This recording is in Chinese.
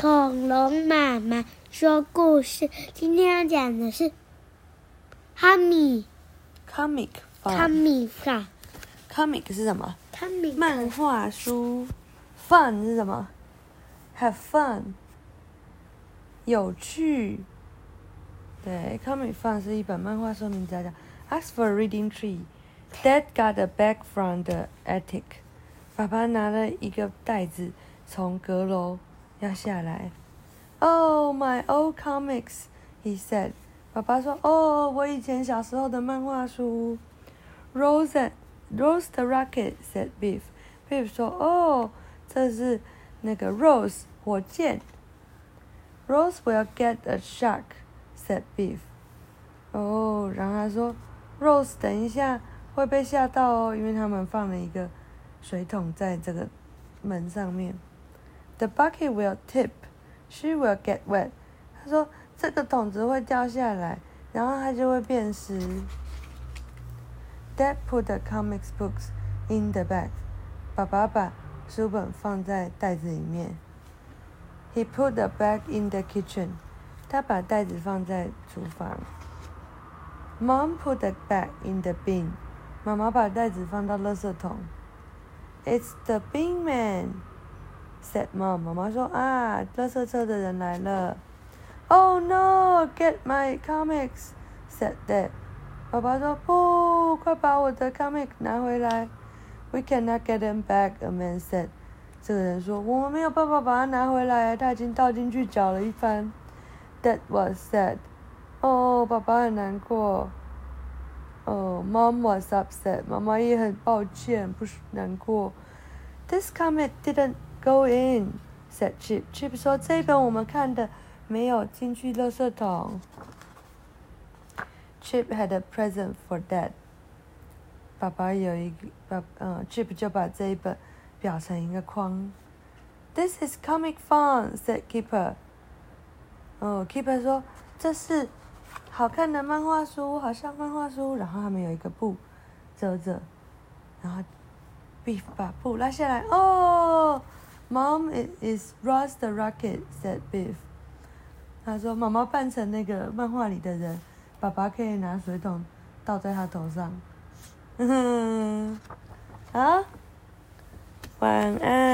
恐龙妈妈说故事。今天要讲的是哈米 comic 哈 fun 米法 comic 是什么？？comic 漫画书。fun 是什么？have fun，有趣。对，comic fun 是一本漫画书，名字叫《Ask for a Reading Tree》。Dad got a bag from the attic。爸爸拿了一个袋子从阁楼要下来。Oh, my old comics, he said. 爸爸说：“哦，我以前小时候的漫画书。” Rose, Rose the rocket, said Biff. Biff 说：“哦，这是那个 Rose 火箭。” Rose will get a shark, said Biff. 哦，然后他说：“Rose 等一下会被吓到哦，因为他们放了一个水桶在这个门上面。” The bucket will tip. She will get wet. 他说这个桶子会掉下来，然后它就会变湿。Dad put the comics books in the bag. 爸爸把书本放在袋子里面。He put the bag in the kitchen. 他把袋子放在厨房。Mom put the bag in the bin. 妈妈把袋子放到垃圾桶。It's the bin man. said mom. 妈妈说啊，垃圾车的人来了。Oh no! Get my comics, said dad. 爸爸说不，快把我的 comic 拿回来。We cannot get them back, a man said. 这个人说我们没有办法把它拿回来，他已经倒进去搅了一番。Dad was sad. 哦，爸爸很难过。哦，Mom was upset. 妈妈也很抱歉，不是难过。This comic didn't go in, said Chip. Chip 说这本我们看的没有进去垃圾桶。Chip had a present for Dad. 爸爸有一个爸，嗯，Chip 就把这一本裱成一个框。This is comic fun, said Keeper. 哦，Keeper 说这是好看的漫画书，好像漫画书。然后他们有一个布遮着，然后 Beef 把布拉下来。哦，Mom it is Ross the Rocket, said Beef. 他说妈妈扮成那个漫画里的人，爸爸可以拿水桶倒在他头上。嗯哼，好，晚安。